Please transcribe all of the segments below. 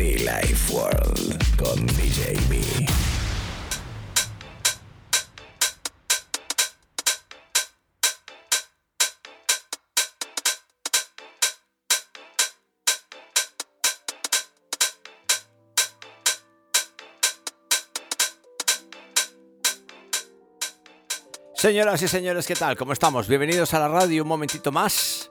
Life World con DJ. Señoras y señores, ¿qué tal? ¿Cómo estamos? Bienvenidos a la radio un momentito más.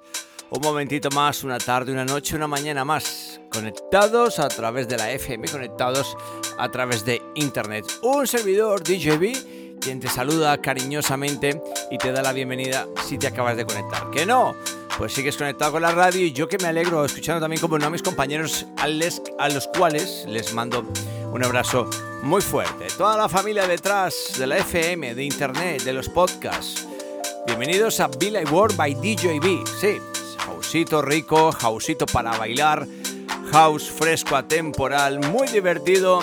Un momentito más, una tarde, una noche, una mañana más. Conectados a través de la FM, conectados a través de Internet. Un servidor DJB, quien te saluda cariñosamente y te da la bienvenida si te acabas de conectar. ¿Que no? Pues sigues conectado con la radio y yo que me alegro escuchando también como no a mis compañeros a, les- a los cuales les mando un abrazo muy fuerte. Toda la familia detrás de la FM, de Internet, de los podcasts. Bienvenidos a Be Like World by DJB. Sí, houseito rico, houseito para bailar, house fresco atemporal, muy divertido.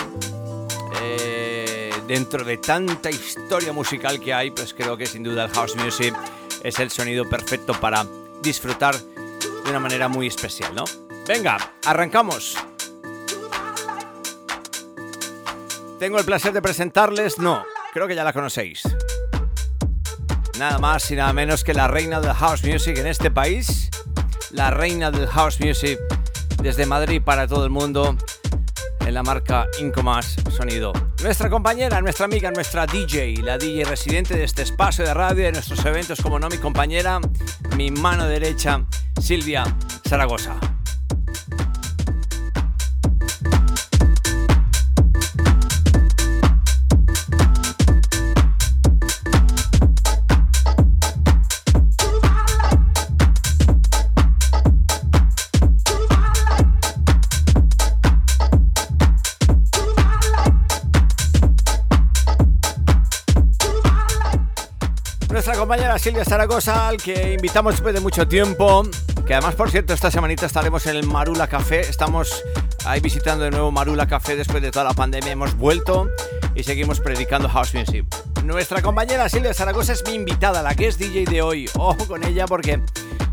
Eh, dentro de tanta historia musical que hay, pues creo que sin duda el house music es el sonido perfecto para disfrutar de una manera muy especial, ¿no? Venga, arrancamos. Tengo el placer de presentarles, no, creo que ya la conocéis. Nada más y nada menos que la reina del house music en este país, la reina del house music desde Madrid para todo el mundo, en la marca Incomas Sonido. Nuestra compañera, nuestra amiga, nuestra DJ, la DJ residente de este espacio de radio, de nuestros eventos, como no, mi compañera, mi mano derecha, Silvia Zaragoza. Silvia Zaragoza, al que invitamos después de mucho tiempo, que además, por cierto, esta semanita estaremos en el Marula Café, estamos ahí visitando de nuevo Marula Café después de toda la pandemia, hemos vuelto y seguimos predicando House Music. Nuestra compañera Silvia Zaragoza es mi invitada, la que es DJ de hoy. Ojo con ella porque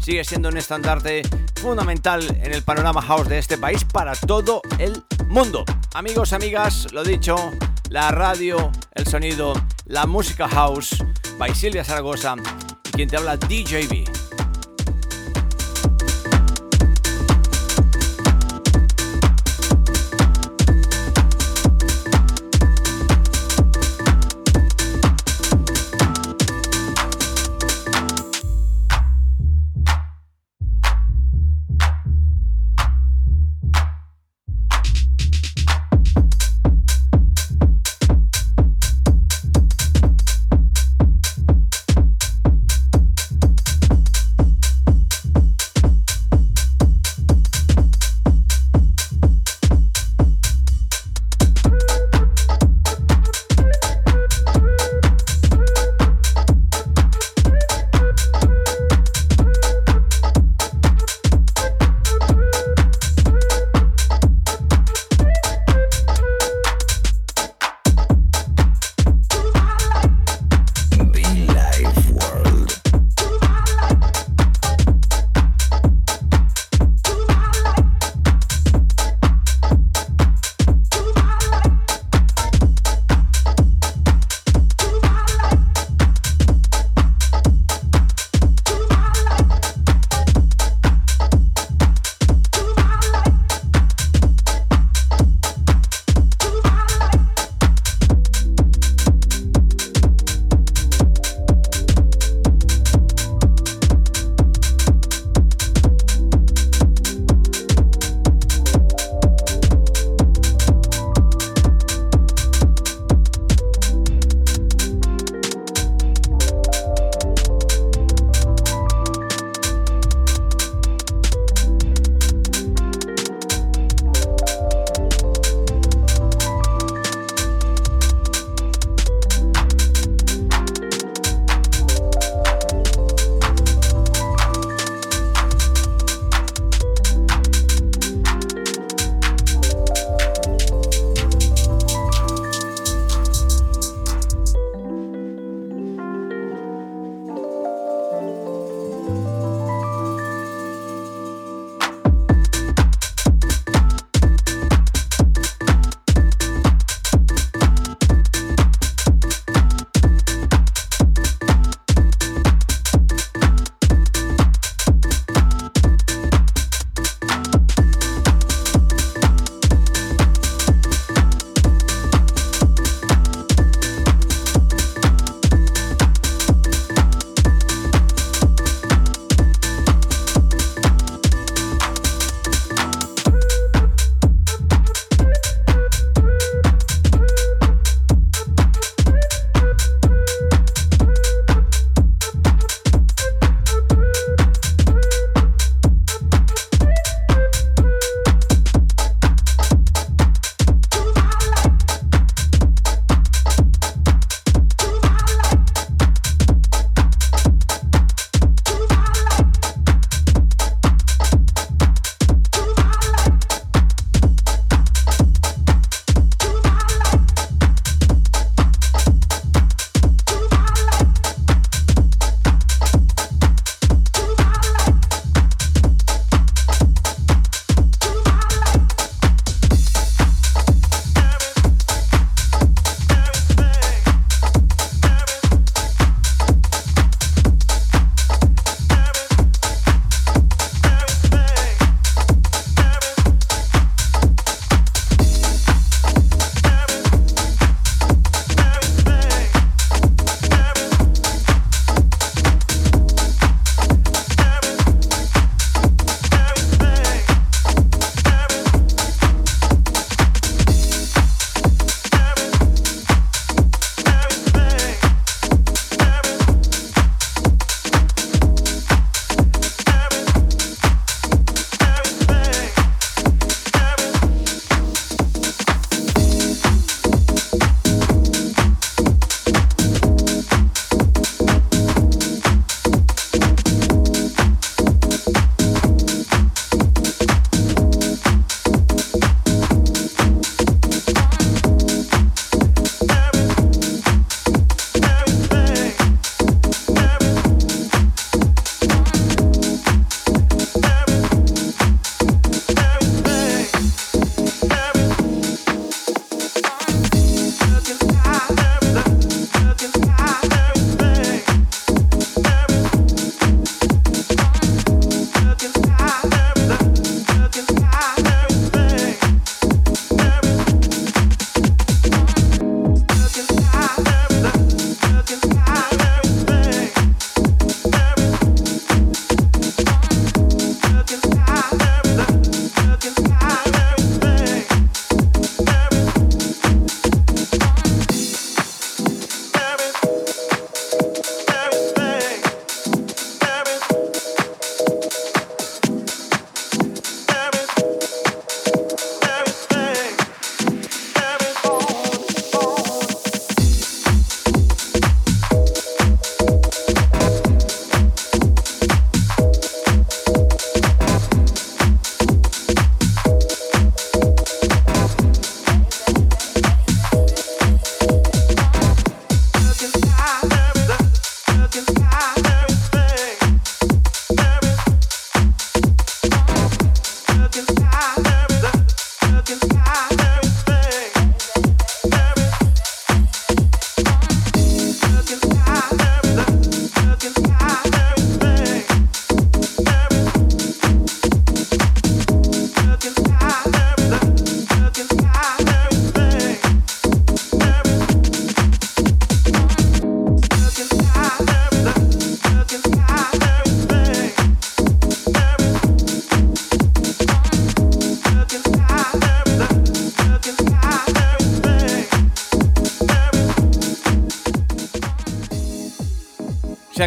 sigue siendo un estandarte fundamental en el panorama house de este país para todo el mundo. Amigos, amigas, lo dicho, la radio, el sonido, la música house, by Silvia Zaragoza quien te habla DJB.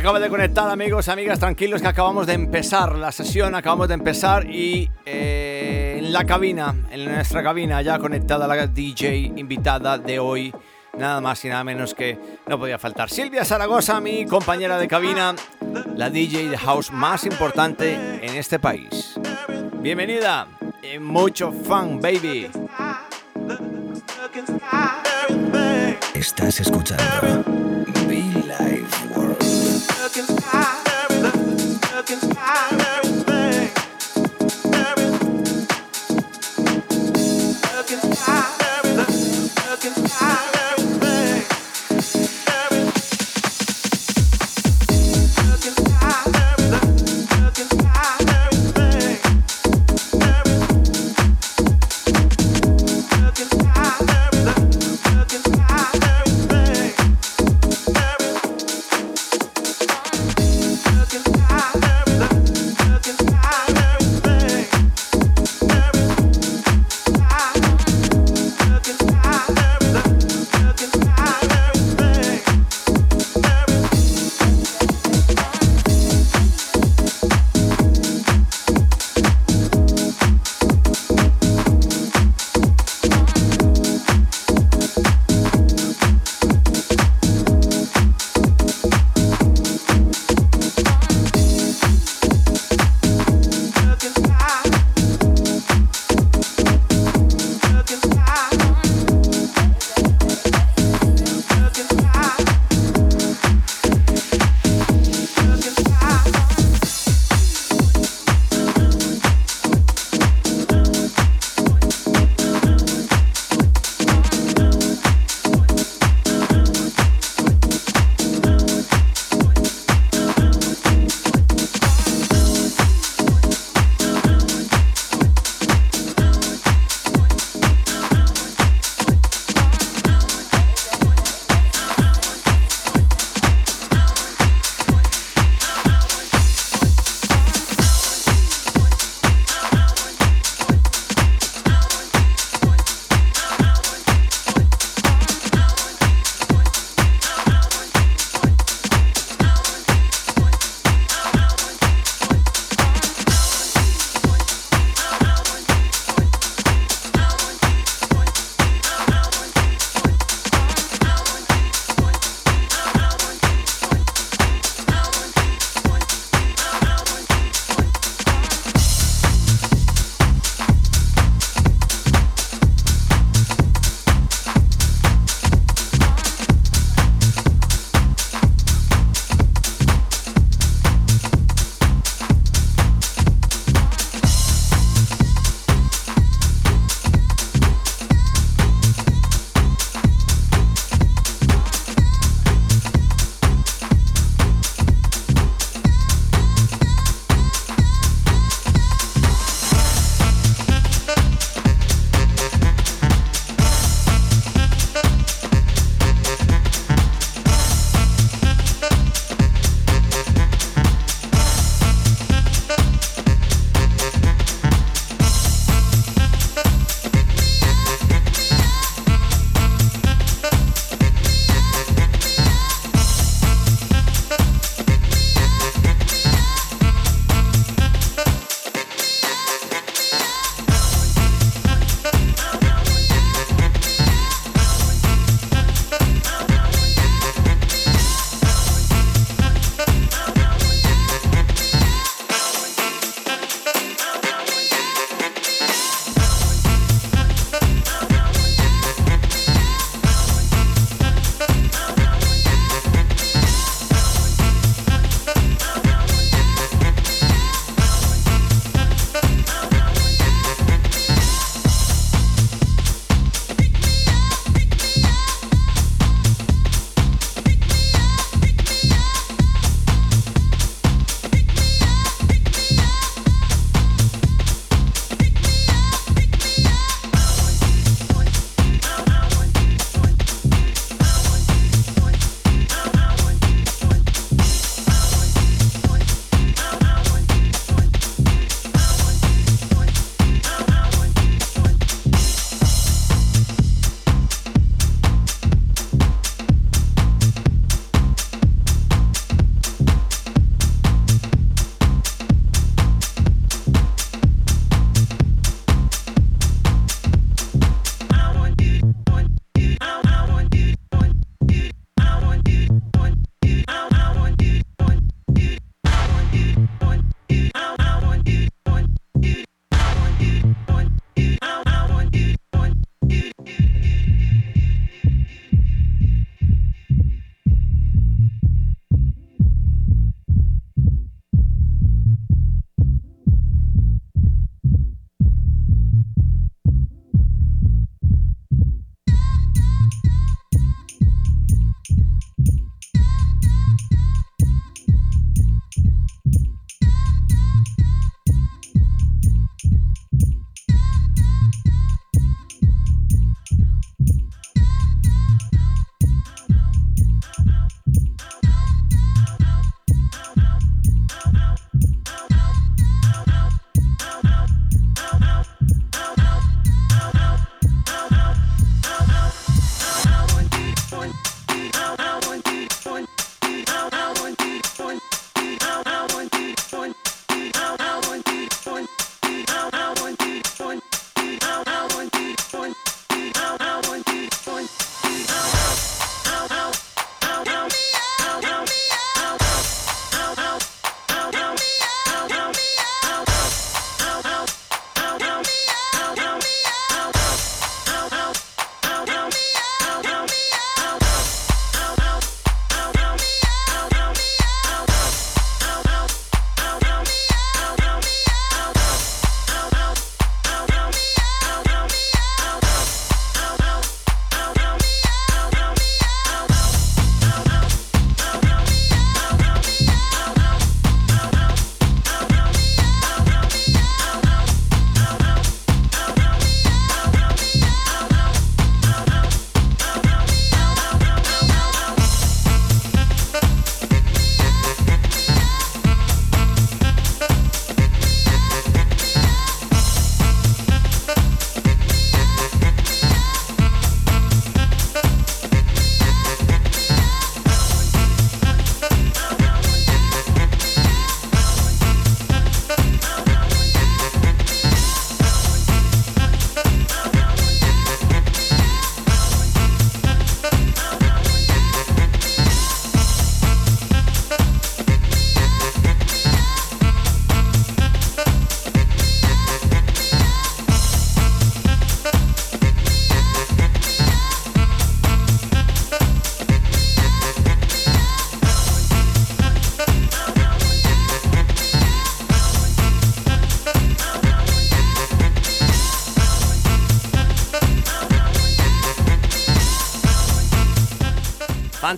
Acaba de conectar, amigos, amigas, tranquilos que acabamos de empezar la sesión, acabamos de empezar y eh, en la cabina, en nuestra cabina, ya conectada la DJ invitada de hoy, nada más y nada menos que no podía faltar. Silvia Zaragoza, mi compañera de cabina, la DJ de house más importante en este país. Bienvenida y mucho fun, baby. Estás escuchando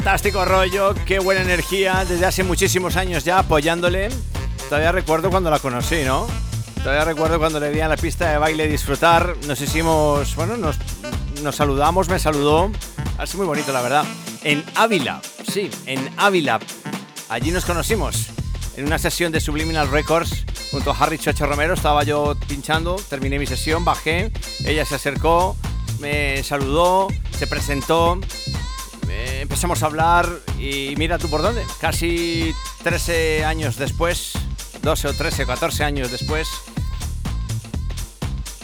Fantástico rollo, qué buena energía, desde hace muchísimos años ya apoyándole. Todavía recuerdo cuando la conocí, ¿no? Todavía recuerdo cuando le vi en la pista de baile disfrutar. Nos hicimos, bueno, nos, nos saludamos, me saludó. Así muy bonito, la verdad. En Ávila, sí, en Ávila. Allí nos conocimos. En una sesión de Subliminal Records junto a Harry Chocho Romero. Estaba yo pinchando, terminé mi sesión, bajé. Ella se acercó, me saludó, se presentó. Empezamos a hablar y mira tú por dónde. Casi 13 años después, 12 o 13 o 14 años después,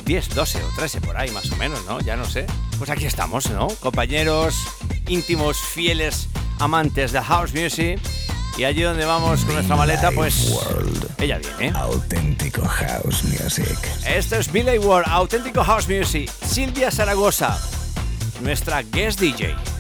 10, 12 o 13 por ahí más o menos, ¿no? Ya no sé. Pues aquí estamos, ¿no? Compañeros íntimos, fieles, amantes de house music. Y allí donde vamos con nuestra maleta, pues ella viene. Auténtico House Music. Esto es Billy World, Auténtico House Music. Silvia Zaragoza, nuestra guest DJ.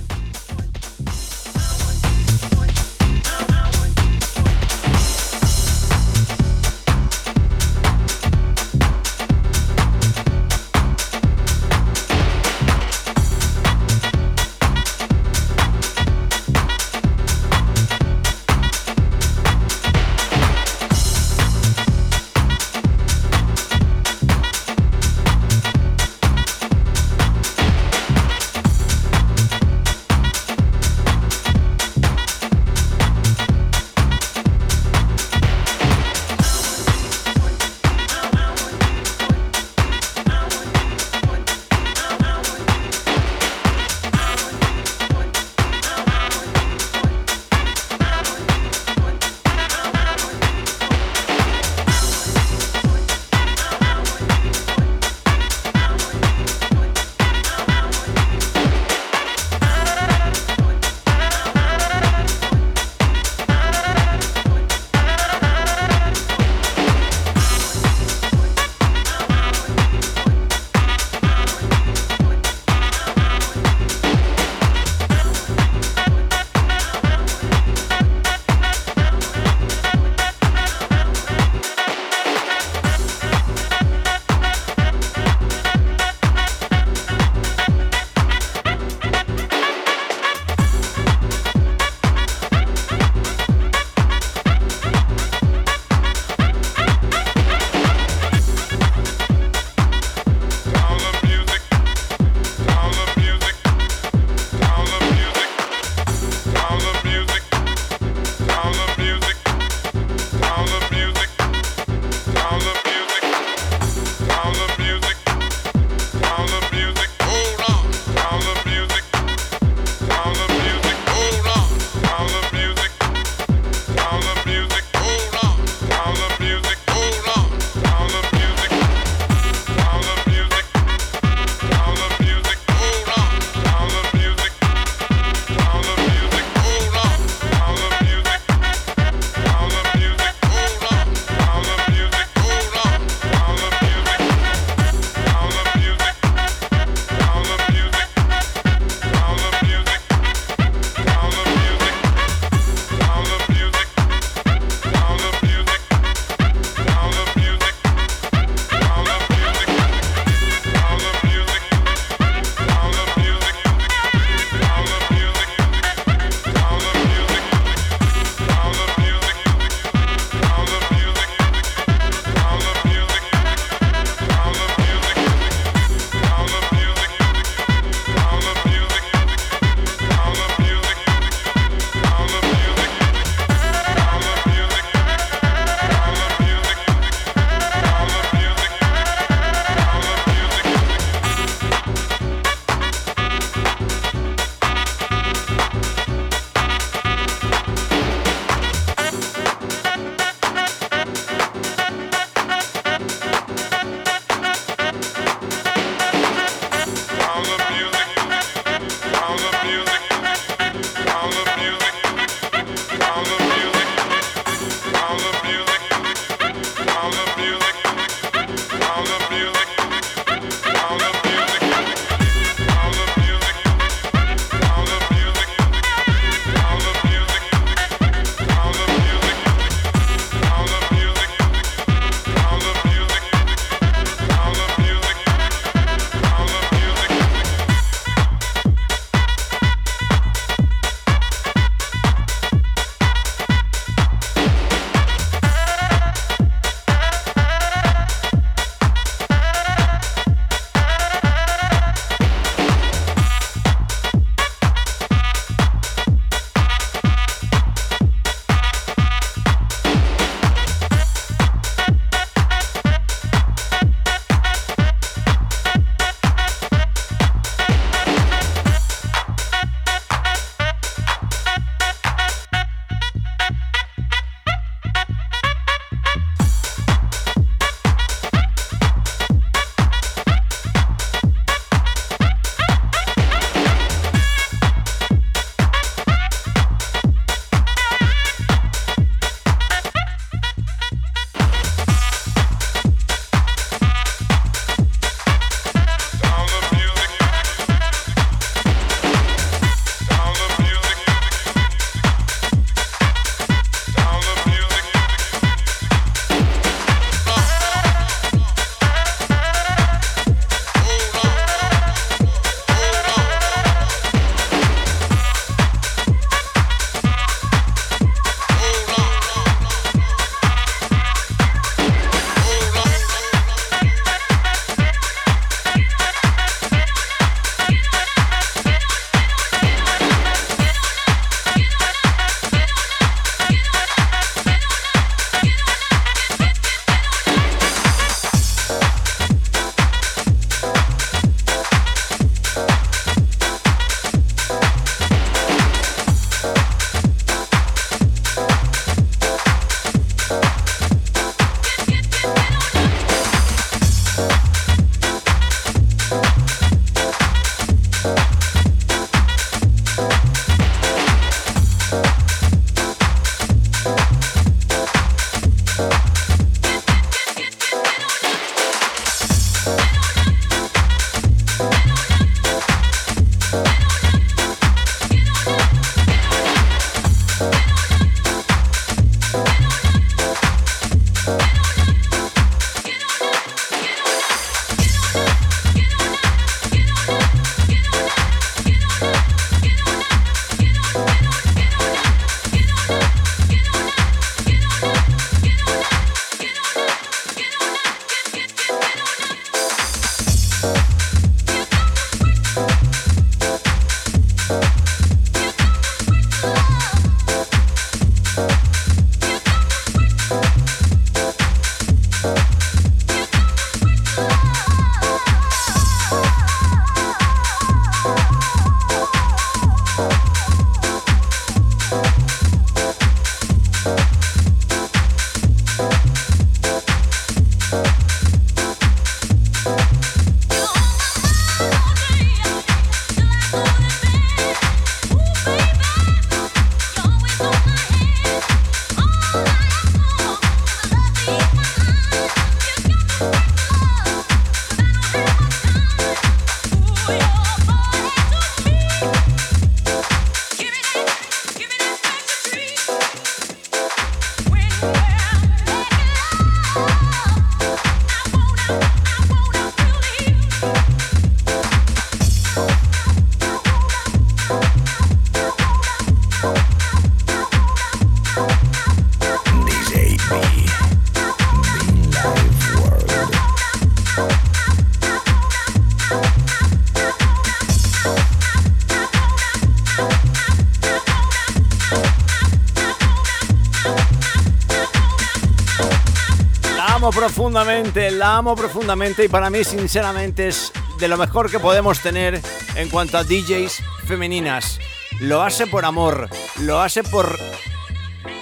Profundamente, la amo profundamente y para mí sinceramente es de lo mejor que podemos tener en cuanto a DJs femeninas. Lo hace por amor, lo hace por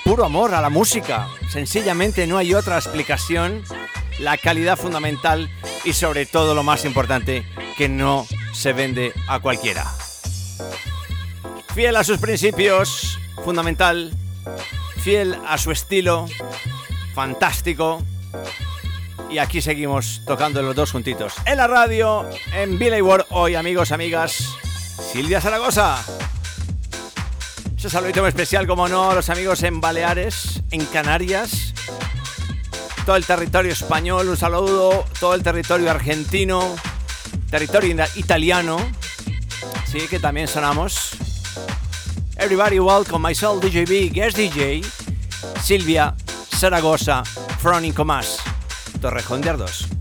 puro amor a la música. Sencillamente no hay otra explicación. La calidad fundamental y sobre todo lo más importante, que no se vende a cualquiera. Fiel a sus principios, fundamental, fiel a su estilo, fantástico, y aquí seguimos tocando los dos juntitos. En la radio, en Billy World, hoy amigos, amigas, Silvia Zaragoza. Ese saludito muy especial, como no, a los amigos en Baleares, en Canarias, todo el territorio español, un saludo, todo el territorio argentino, territorio italiano, sí, que también sonamos. Everybody welcome myself, DJB, guest DJ, Silvia Zaragoza, from Incomás. Torrejón de Ardos.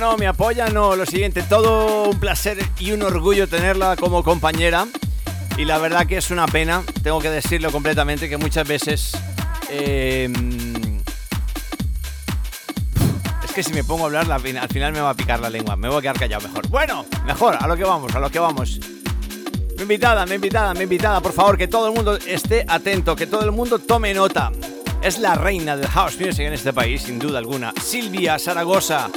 No, me apoya no. Lo siguiente, todo un placer y un orgullo tenerla como compañera. Y la verdad que es una pena, tengo que decirlo completamente, que muchas veces... Em, es que si me pongo a hablar, al final me va a picar la lengua. Me voy a quedar callado mejor. Bueno, mejor, a lo que vamos, a lo que vamos. Mi invitada, mi invitada, mi invitada, por favor, que todo el mundo esté atento, que todo el mundo tome nota. Es la reina del house music en este país, sin duda alguna. Silvia Zaragoza.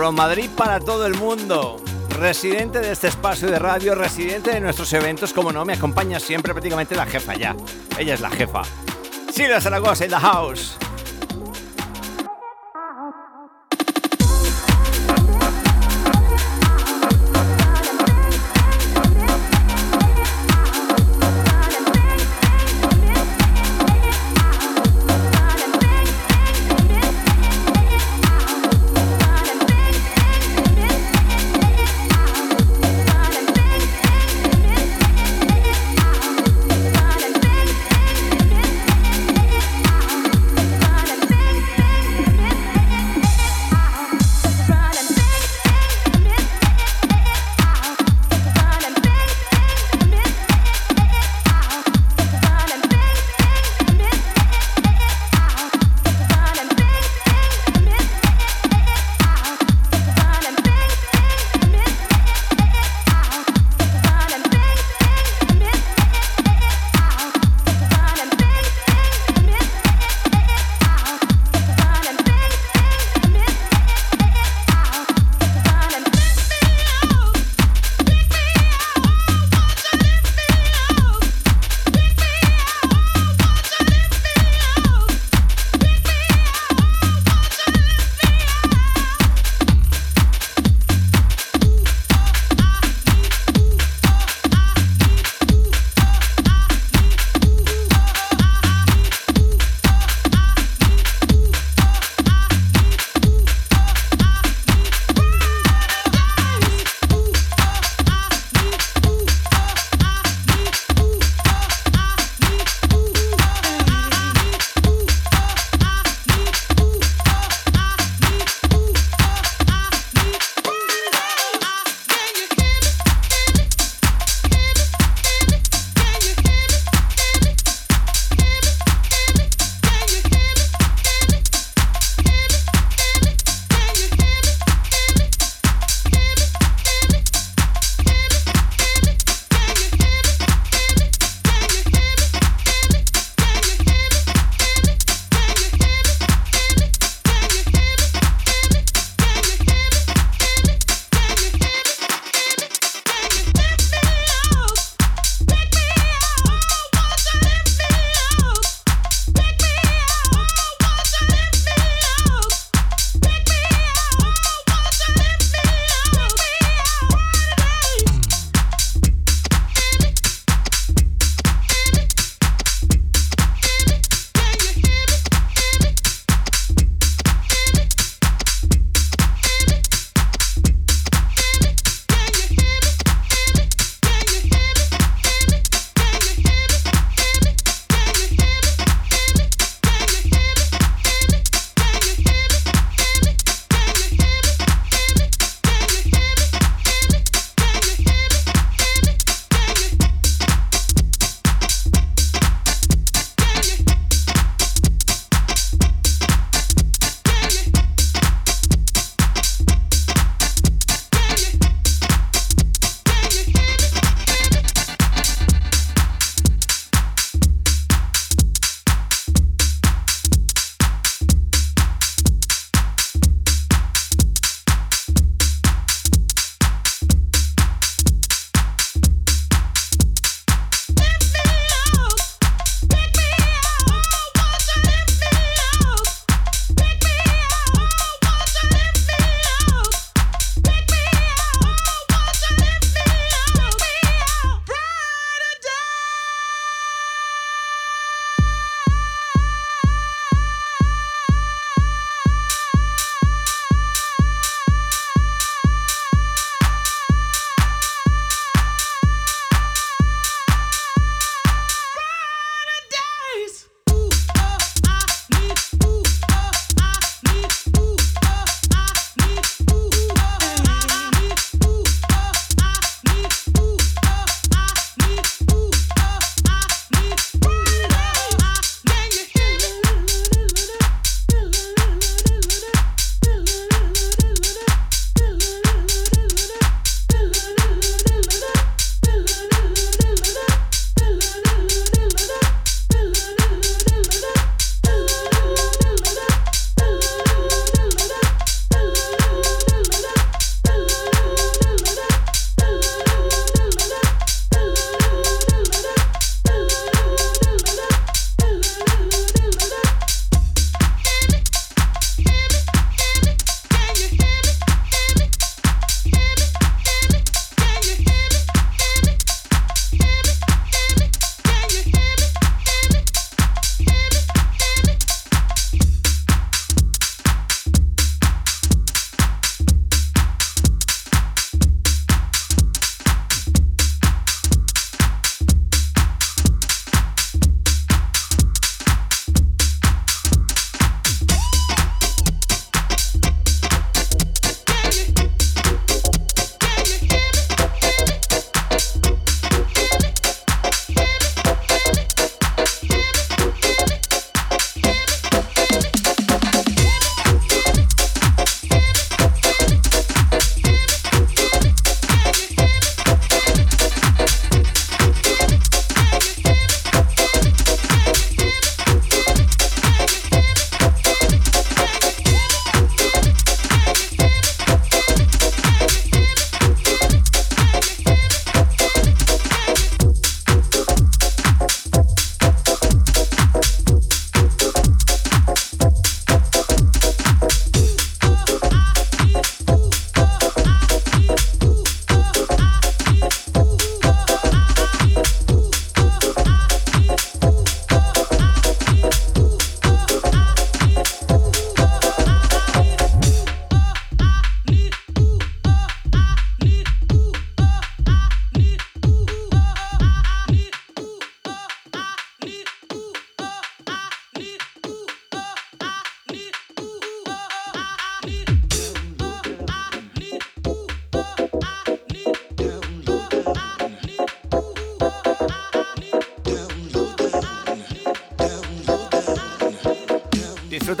From Madrid para todo el mundo. Residente de este espacio de radio, residente de nuestros eventos, como no, me acompaña siempre prácticamente la jefa ya. Ella es la jefa. Silvia Zaragoza en the house.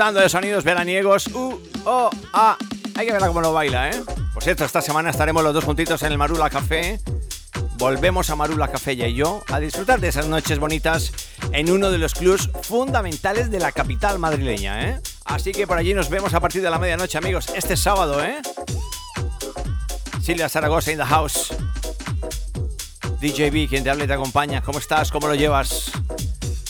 Disfrutando de sonidos veraniegos. Uh, oh, ah. Hay que verla cómo lo baila, ¿eh? Por cierto, esta semana estaremos los dos juntitos en el Marula Café. Volvemos a Marula Café y yo a disfrutar de esas noches bonitas en uno de los clubs fundamentales de la capital madrileña, ¿eh? Así que por allí nos vemos a partir de la medianoche, amigos, este sábado, ¿eh? Silvia Zaragoza in the house. DJB, quien te habla y te acompaña. ¿Cómo estás? ¿Cómo lo llevas?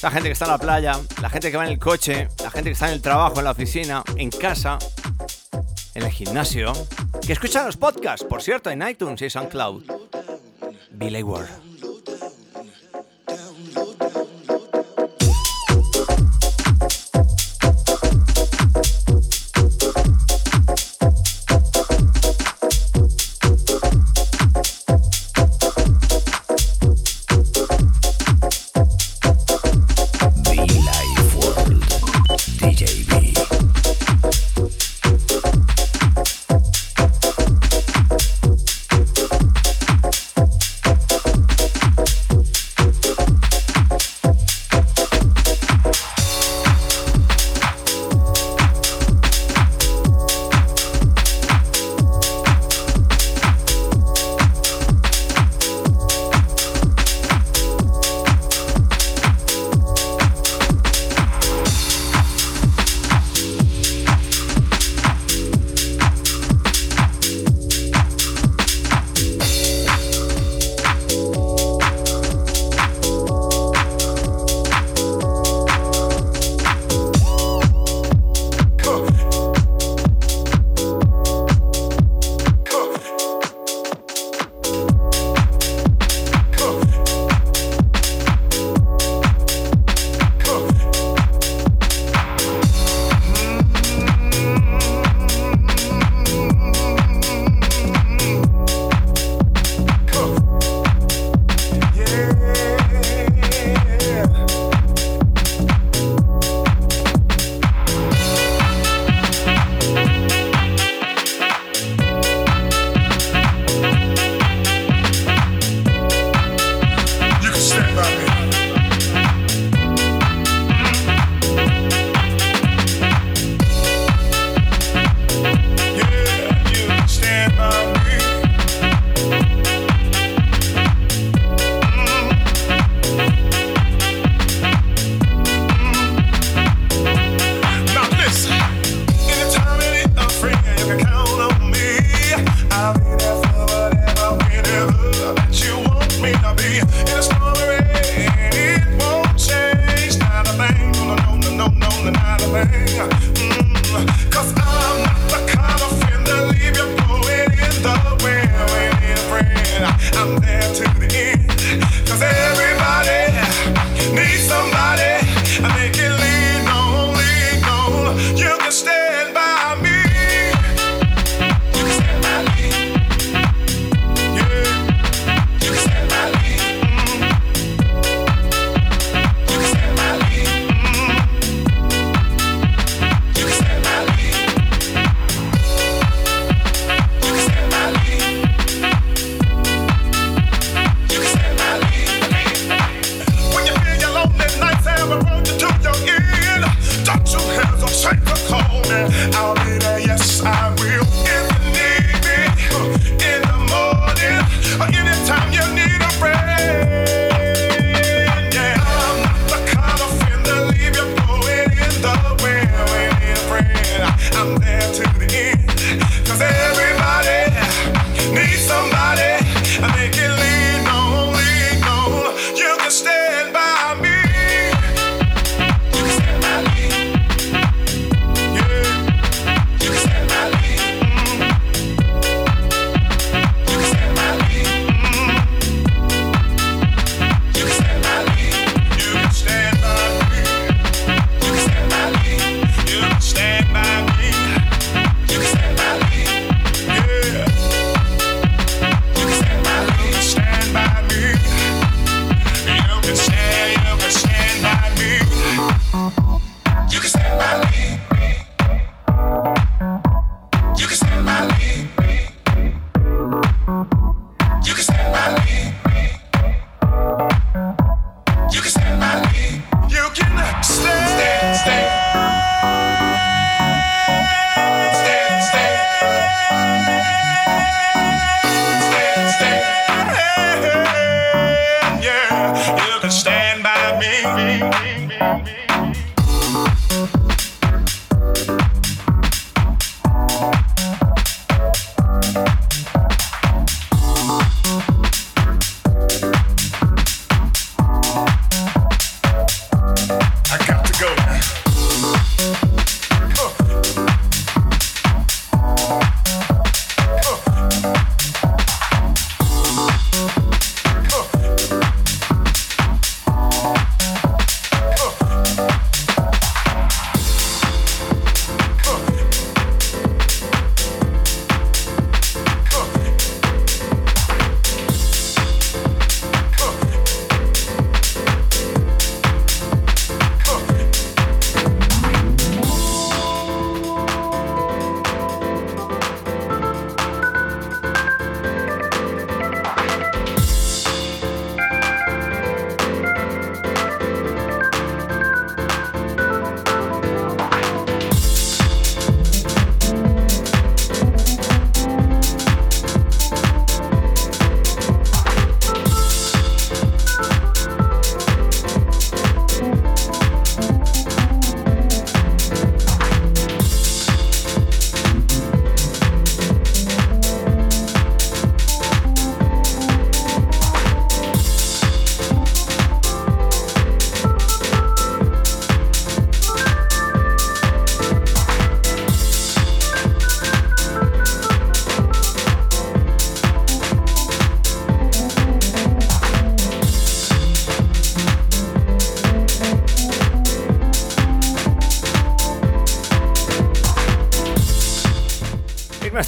La gente que está en la playa, la gente que va en el coche, la gente que está en el trabajo, en la oficina, en casa, en el gimnasio, que escuchan los podcasts, por cierto, en iTunes y SoundCloud. Billy Ward.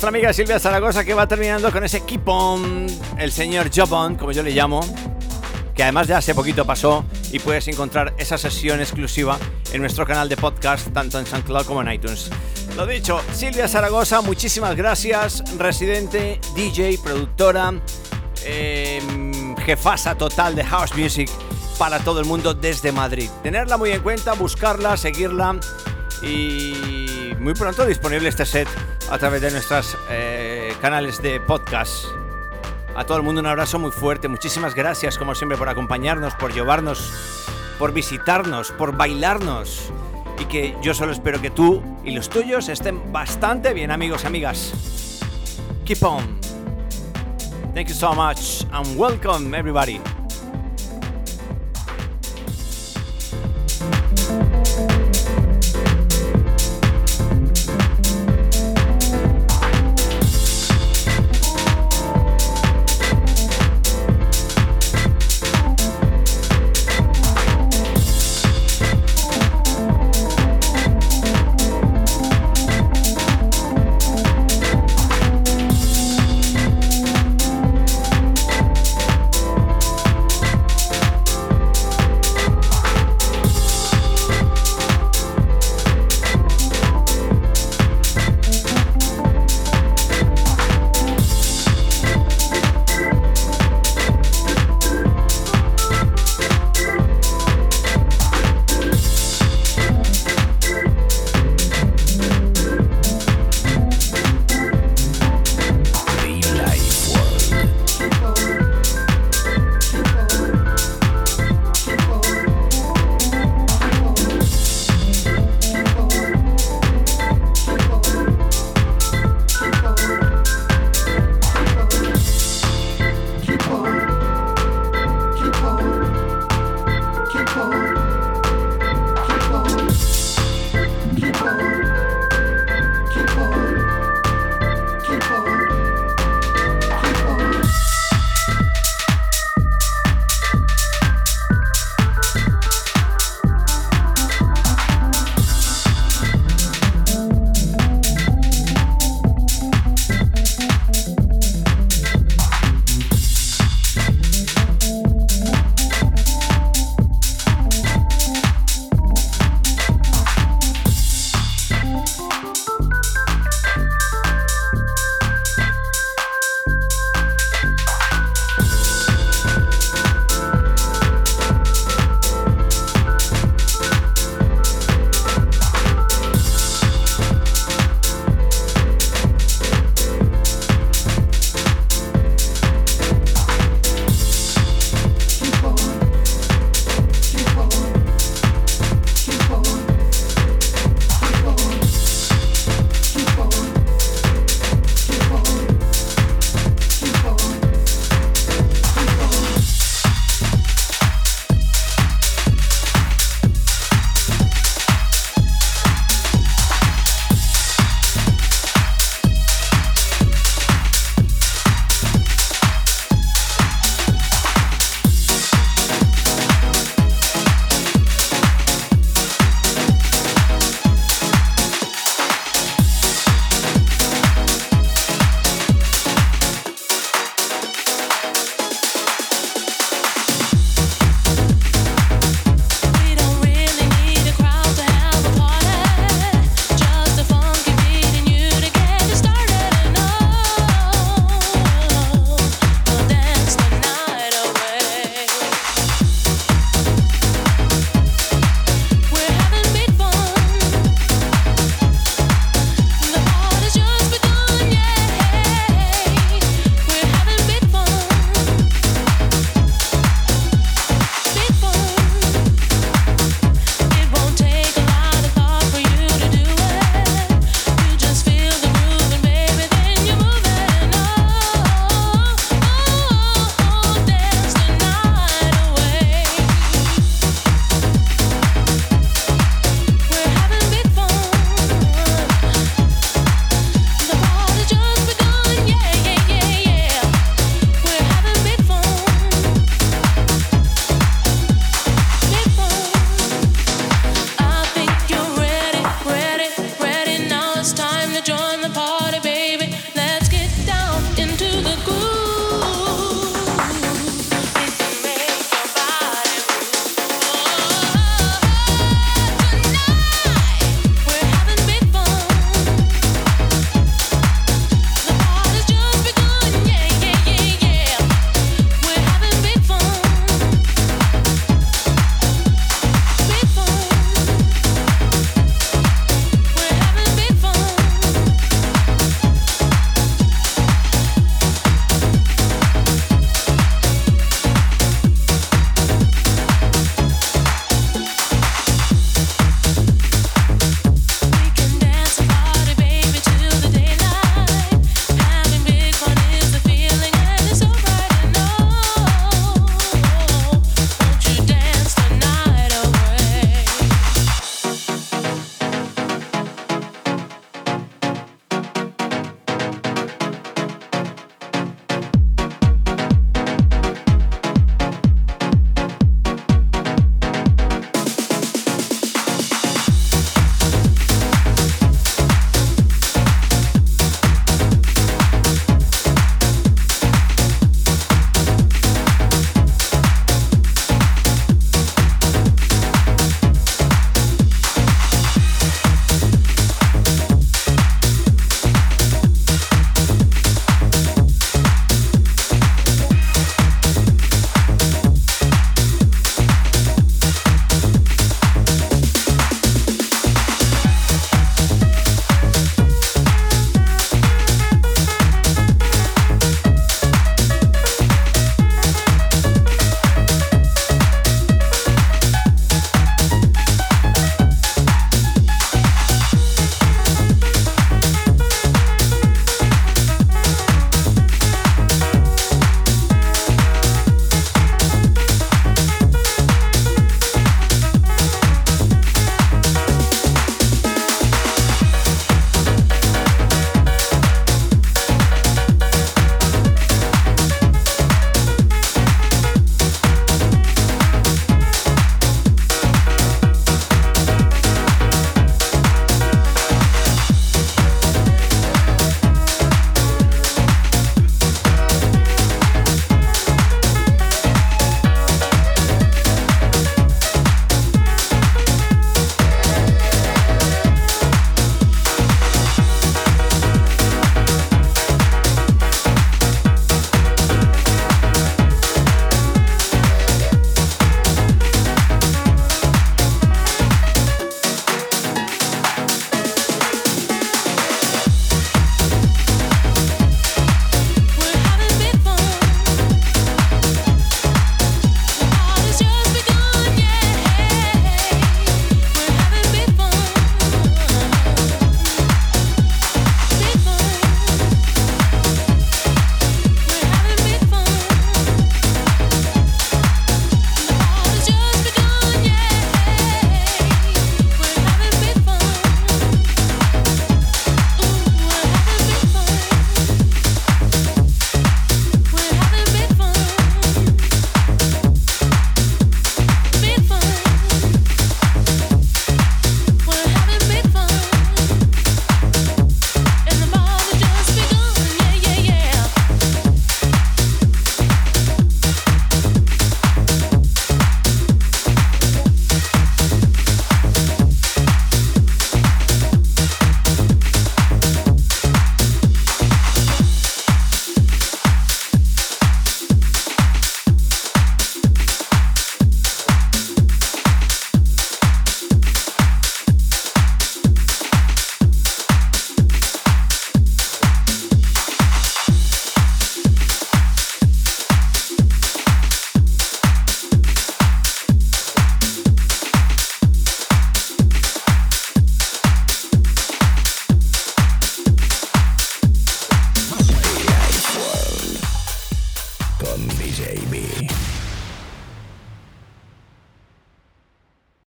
Nuestra amiga Silvia Zaragoza que va terminando con ese keep on, el señor Jobon, como yo le llamo, que además ya hace poquito pasó y puedes encontrar esa sesión exclusiva en nuestro canal de podcast, tanto en SoundCloud como en iTunes. Lo dicho, Silvia Zaragoza, muchísimas gracias, residente, DJ, productora, em, jefasa total de House Music para todo el mundo desde Madrid. Tenerla muy en cuenta, buscarla, seguirla y muy pronto disponible este set a través de nuestros eh, canales de podcast. A todo el mundo un abrazo muy fuerte. Muchísimas gracias, como siempre, por acompañarnos, por llevarnos, por visitarnos, por bailarnos. Y que yo solo espero que tú y los tuyos estén bastante bien, amigos, y amigas. Keep on. Thank you so much and welcome, everybody.